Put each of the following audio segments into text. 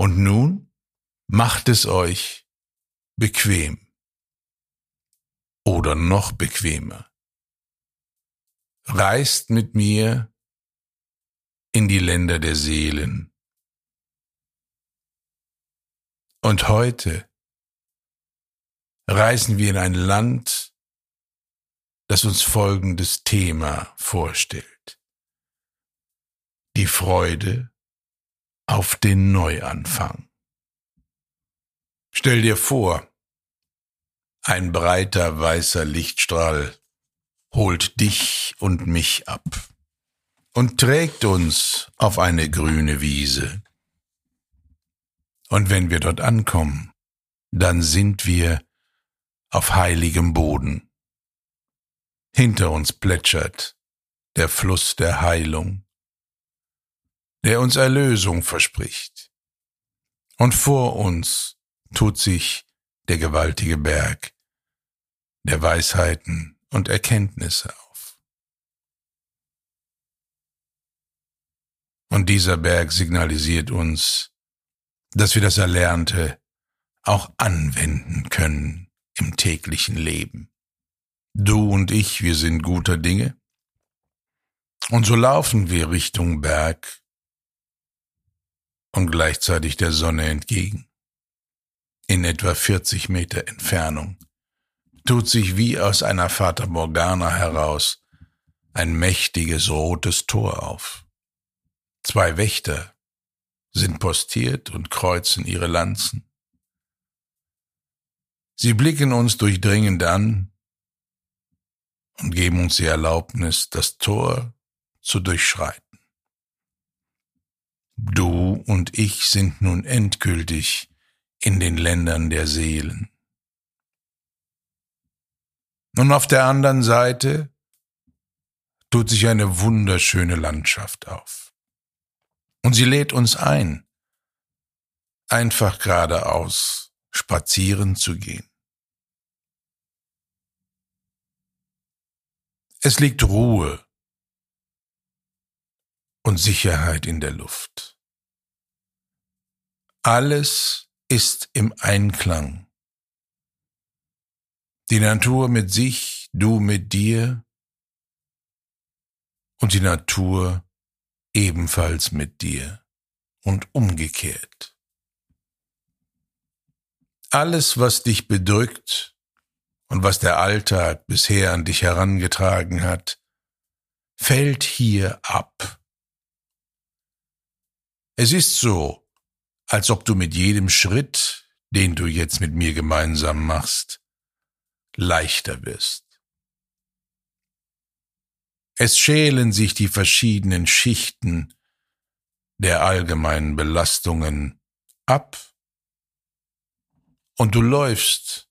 Und nun macht es euch bequem oder noch bequemer. Reist mit mir in die Länder der Seelen. Und heute reisen wir in ein Land, das uns folgendes Thema vorstellt. Die Freude auf den Neuanfang. Stell dir vor, ein breiter weißer Lichtstrahl holt dich und mich ab und trägt uns auf eine grüne Wiese. Und wenn wir dort ankommen, dann sind wir auf heiligem Boden. Hinter uns plätschert der Fluss der Heilung, der uns Erlösung verspricht. Und vor uns tut sich der gewaltige Berg der Weisheiten und Erkenntnisse auf. Und dieser Berg signalisiert uns, dass wir das Erlernte auch anwenden können im täglichen Leben. Du und ich, wir sind guter Dinge. Und so laufen wir Richtung Berg und gleichzeitig der Sonne entgegen in etwa 40 Meter Entfernung, tut sich wie aus einer Fata Morgana heraus ein mächtiges rotes Tor auf. Zwei Wächter sind postiert und kreuzen ihre Lanzen. Sie blicken uns durchdringend an und geben uns die Erlaubnis, das Tor zu durchschreiten. Du und ich sind nun endgültig in den Ländern der Seelen. Und auf der anderen Seite tut sich eine wunderschöne Landschaft auf. Und sie lädt uns ein, einfach geradeaus spazieren zu gehen. Es liegt Ruhe und Sicherheit in der Luft. Alles ist im Einklang. Die Natur mit sich, du mit dir und die Natur ebenfalls mit dir und umgekehrt. Alles, was dich bedrückt und was der Alltag bisher an dich herangetragen hat, fällt hier ab. Es ist so, als ob du mit jedem Schritt, den du jetzt mit mir gemeinsam machst, leichter wirst. Es schälen sich die verschiedenen Schichten der allgemeinen Belastungen ab und du läufst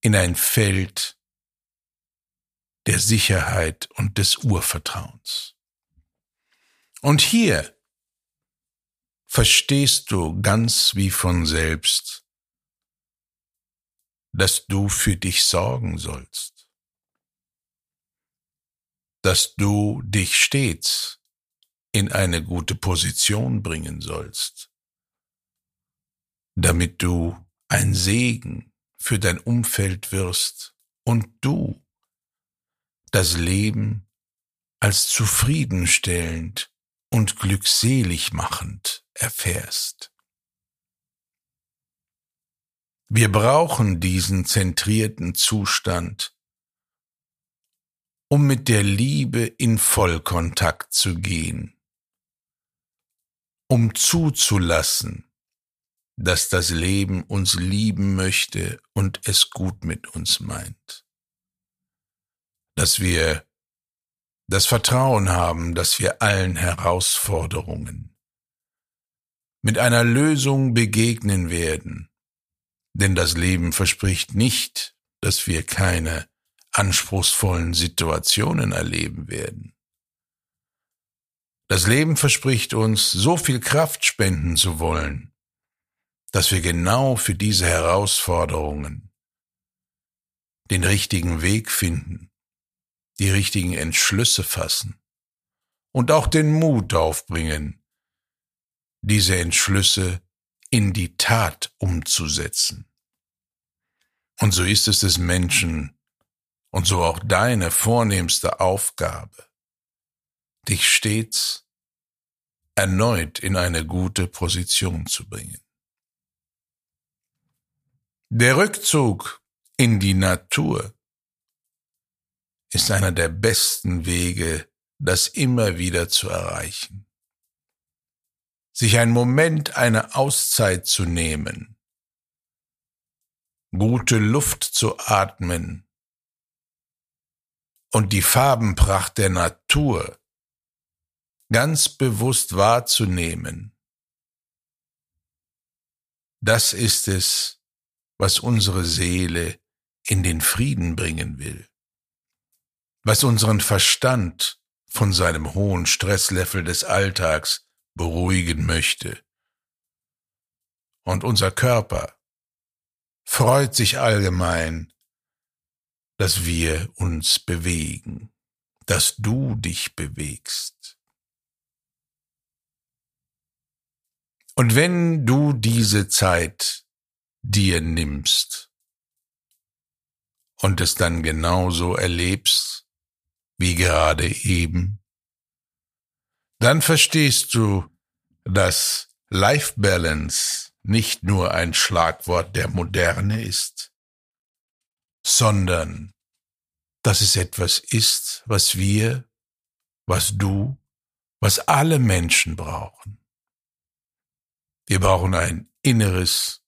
in ein Feld der Sicherheit und des Urvertrauens. Und hier verstehst du ganz wie von selbst, dass du für dich sorgen sollst, dass du dich stets in eine gute Position bringen sollst, damit du ein Segen für dein Umfeld wirst und du das Leben als zufriedenstellend und glückselig machend erfährst. Wir brauchen diesen zentrierten Zustand, um mit der Liebe in Vollkontakt zu gehen, um zuzulassen, dass das Leben uns lieben möchte und es gut mit uns meint, dass wir das Vertrauen haben, dass wir allen Herausforderungen mit einer Lösung begegnen werden. Denn das Leben verspricht nicht, dass wir keine anspruchsvollen Situationen erleben werden. Das Leben verspricht uns, so viel Kraft spenden zu wollen, dass wir genau für diese Herausforderungen den richtigen Weg finden die richtigen Entschlüsse fassen und auch den Mut aufbringen, diese Entschlüsse in die Tat umzusetzen. Und so ist es des Menschen und so auch deine vornehmste Aufgabe, dich stets erneut in eine gute Position zu bringen. Der Rückzug in die Natur ist einer der besten Wege, das immer wieder zu erreichen. Sich einen Moment eine Auszeit zu nehmen, gute Luft zu atmen und die Farbenpracht der Natur ganz bewusst wahrzunehmen. Das ist es, was unsere Seele in den Frieden bringen will, was unseren Verstand von seinem hohen Stresslevel des Alltags beruhigen möchte. Und unser Körper freut sich allgemein, dass wir uns bewegen, dass du dich bewegst. Und wenn du diese Zeit dir nimmst und es dann genauso erlebst wie gerade eben, dann verstehst du, dass Life Balance nicht nur ein Schlagwort der Moderne ist, sondern dass es etwas ist, was wir, was du, was alle Menschen brauchen. Wir brauchen ein inneres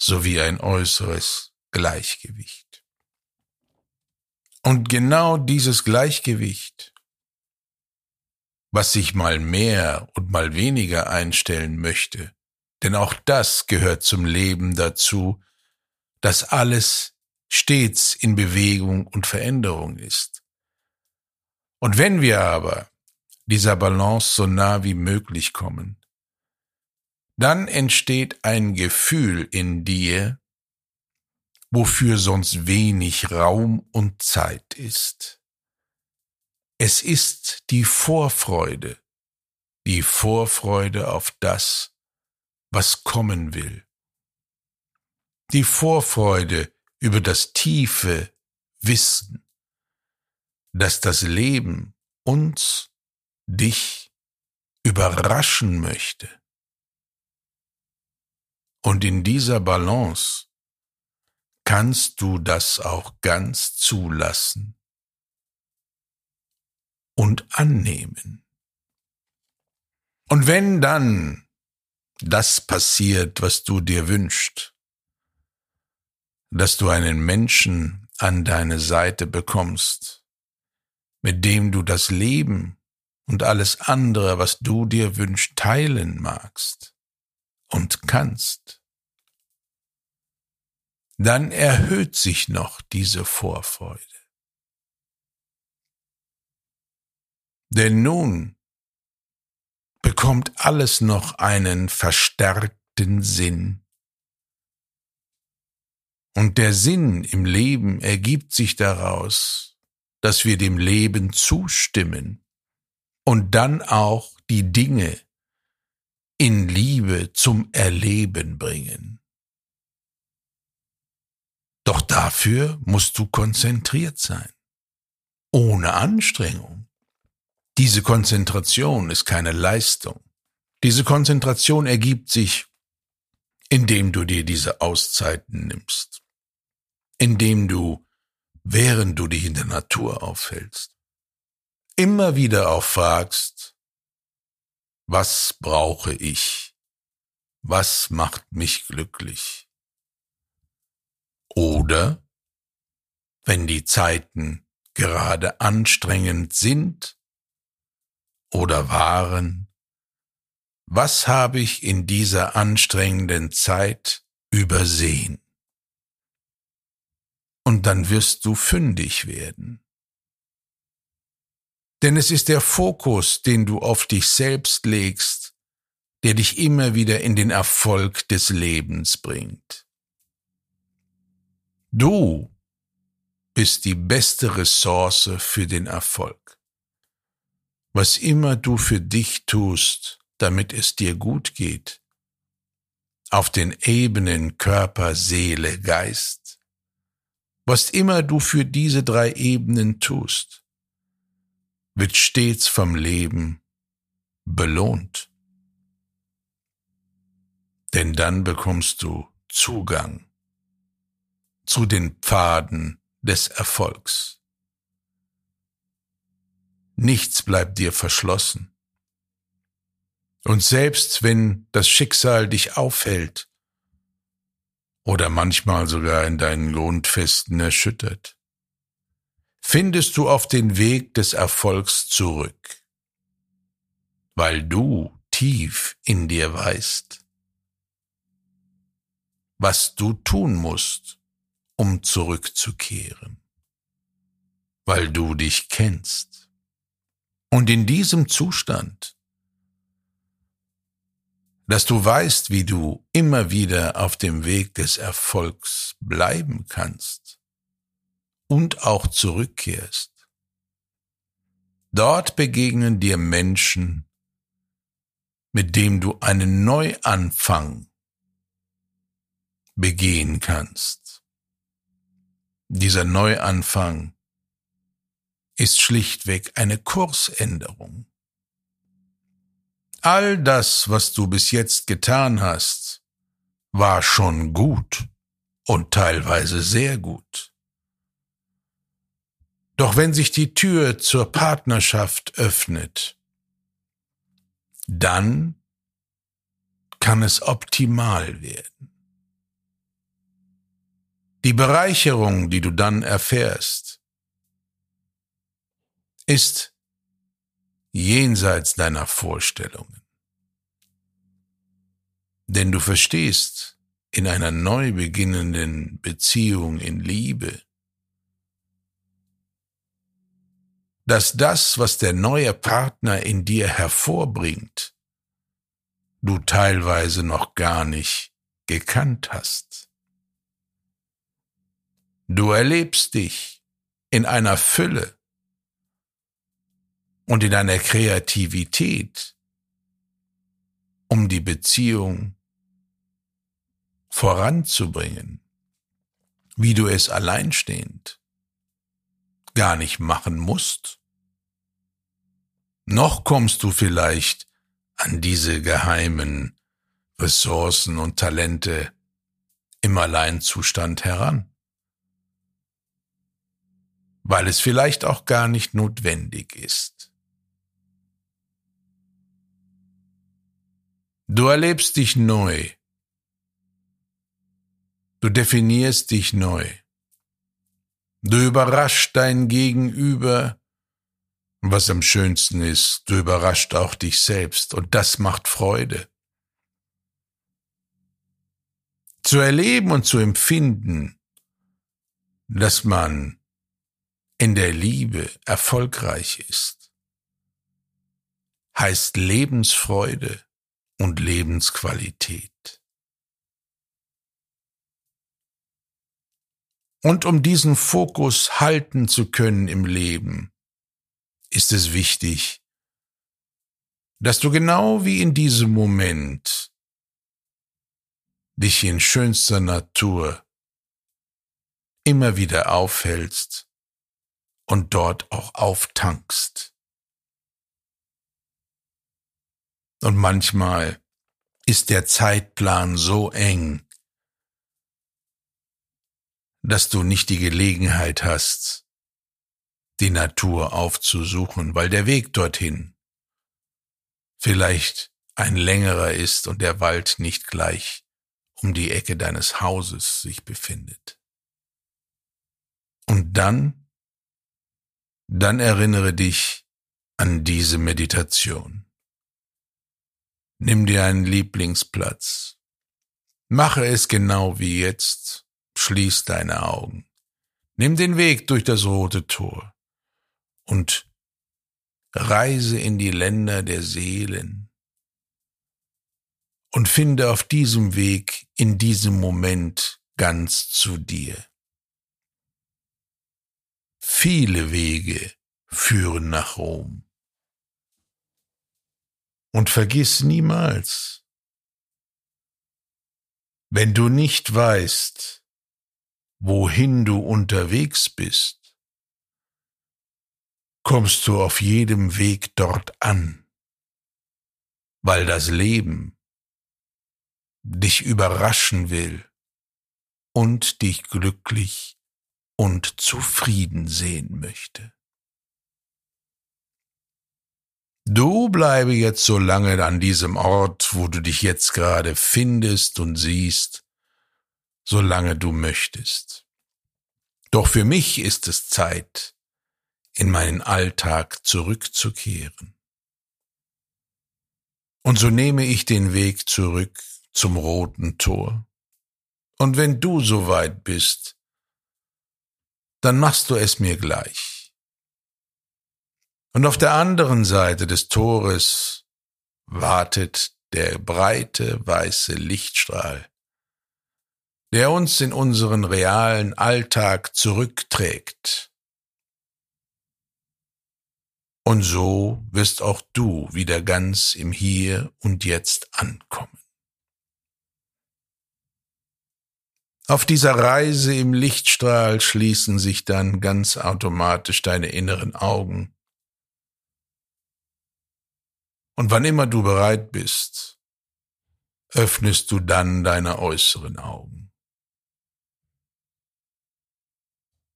sowie ein äußeres Gleichgewicht. Und genau dieses Gleichgewicht, was sich mal mehr und mal weniger einstellen möchte, denn auch das gehört zum Leben dazu, dass alles stets in Bewegung und Veränderung ist. Und wenn wir aber dieser Balance so nah wie möglich kommen, dann entsteht ein Gefühl in dir, wofür sonst wenig Raum und Zeit ist. Es ist die Vorfreude, die Vorfreude auf das, was kommen will. Die Vorfreude über das tiefe Wissen, dass das Leben uns, dich, überraschen möchte. Und in dieser Balance kannst du das auch ganz zulassen und annehmen. Und wenn dann das passiert, was du dir wünschst, dass du einen Menschen an deine Seite bekommst, mit dem du das Leben und alles andere, was du dir wünschst, teilen magst, und kannst, dann erhöht sich noch diese Vorfreude. Denn nun bekommt alles noch einen verstärkten Sinn. Und der Sinn im Leben ergibt sich daraus, dass wir dem Leben zustimmen und dann auch die Dinge, in Liebe zum Erleben bringen. Doch dafür musst du konzentriert sein, ohne Anstrengung. Diese Konzentration ist keine Leistung. Diese Konzentration ergibt sich, indem du dir diese Auszeiten nimmst, indem du, während du dich in der Natur aufhältst, immer wieder auch fragst, was brauche ich? Was macht mich glücklich? Oder, wenn die Zeiten gerade anstrengend sind oder waren, was habe ich in dieser anstrengenden Zeit übersehen? Und dann wirst du fündig werden. Denn es ist der Fokus, den du auf dich selbst legst, der dich immer wieder in den Erfolg des Lebens bringt. Du bist die beste Ressource für den Erfolg. Was immer du für dich tust, damit es dir gut geht, auf den Ebenen Körper, Seele, Geist. Was immer du für diese drei Ebenen tust, wird stets vom Leben belohnt. Denn dann bekommst du Zugang zu den Pfaden des Erfolgs. Nichts bleibt dir verschlossen. Und selbst wenn das Schicksal dich aufhält oder manchmal sogar in deinen Grundfesten erschüttert, findest du auf den Weg des Erfolgs zurück, weil du tief in dir weißt, was du tun musst, um zurückzukehren, weil du dich kennst. Und in diesem Zustand, dass du weißt, wie du immer wieder auf dem Weg des Erfolgs bleiben kannst und auch zurückkehrst. Dort begegnen dir Menschen, mit dem du einen Neuanfang begehen kannst. Dieser Neuanfang ist schlichtweg eine Kursänderung. All das, was du bis jetzt getan hast, war schon gut und teilweise sehr gut. Doch wenn sich die Tür zur Partnerschaft öffnet, dann kann es optimal werden. Die Bereicherung, die du dann erfährst, ist jenseits deiner Vorstellungen. Denn du verstehst in einer neu beginnenden Beziehung in Liebe, dass das, was der neue Partner in dir hervorbringt, du teilweise noch gar nicht gekannt hast. Du erlebst dich in einer Fülle, und in deiner Kreativität, um die Beziehung voranzubringen, wie du es alleinstehend gar nicht machen musst. Noch kommst du vielleicht an diese geheimen Ressourcen und Talente im Alleinzustand heran, weil es vielleicht auch gar nicht notwendig ist. Du erlebst dich neu. Du definierst dich neu. Du überrascht dein Gegenüber. Was am schönsten ist, du überrascht auch dich selbst und das macht Freude. Zu erleben und zu empfinden, dass man in der Liebe erfolgreich ist, heißt Lebensfreude und Lebensqualität. Und um diesen Fokus halten zu können im Leben, ist es wichtig, dass du genau wie in diesem Moment dich in schönster Natur immer wieder aufhältst und dort auch auftankst. Und manchmal ist der Zeitplan so eng, dass du nicht die Gelegenheit hast, die Natur aufzusuchen, weil der Weg dorthin vielleicht ein längerer ist und der Wald nicht gleich um die Ecke deines Hauses sich befindet. Und dann, dann erinnere dich an diese Meditation. Nimm dir einen Lieblingsplatz. Mache es genau wie jetzt. Schließ deine Augen. Nimm den Weg durch das rote Tor und reise in die Länder der Seelen und finde auf diesem Weg in diesem Moment ganz zu dir. Viele Wege führen nach Rom. Und vergiss niemals, wenn du nicht weißt, wohin du unterwegs bist, kommst du auf jedem Weg dort an, weil das Leben dich überraschen will und dich glücklich und zufrieden sehen möchte. Du bleibe jetzt so lange an diesem Ort, wo du dich jetzt gerade findest und siehst, solange du möchtest. Doch für mich ist es Zeit, in meinen Alltag zurückzukehren. Und so nehme ich den Weg zurück zum roten Tor. Und wenn du so weit bist, dann machst du es mir gleich. Und auf der anderen Seite des Tores wartet der breite weiße Lichtstrahl, der uns in unseren realen Alltag zurückträgt. Und so wirst auch du wieder ganz im Hier und Jetzt ankommen. Auf dieser Reise im Lichtstrahl schließen sich dann ganz automatisch deine inneren Augen. Und wann immer du bereit bist, öffnest du dann deine äußeren Augen.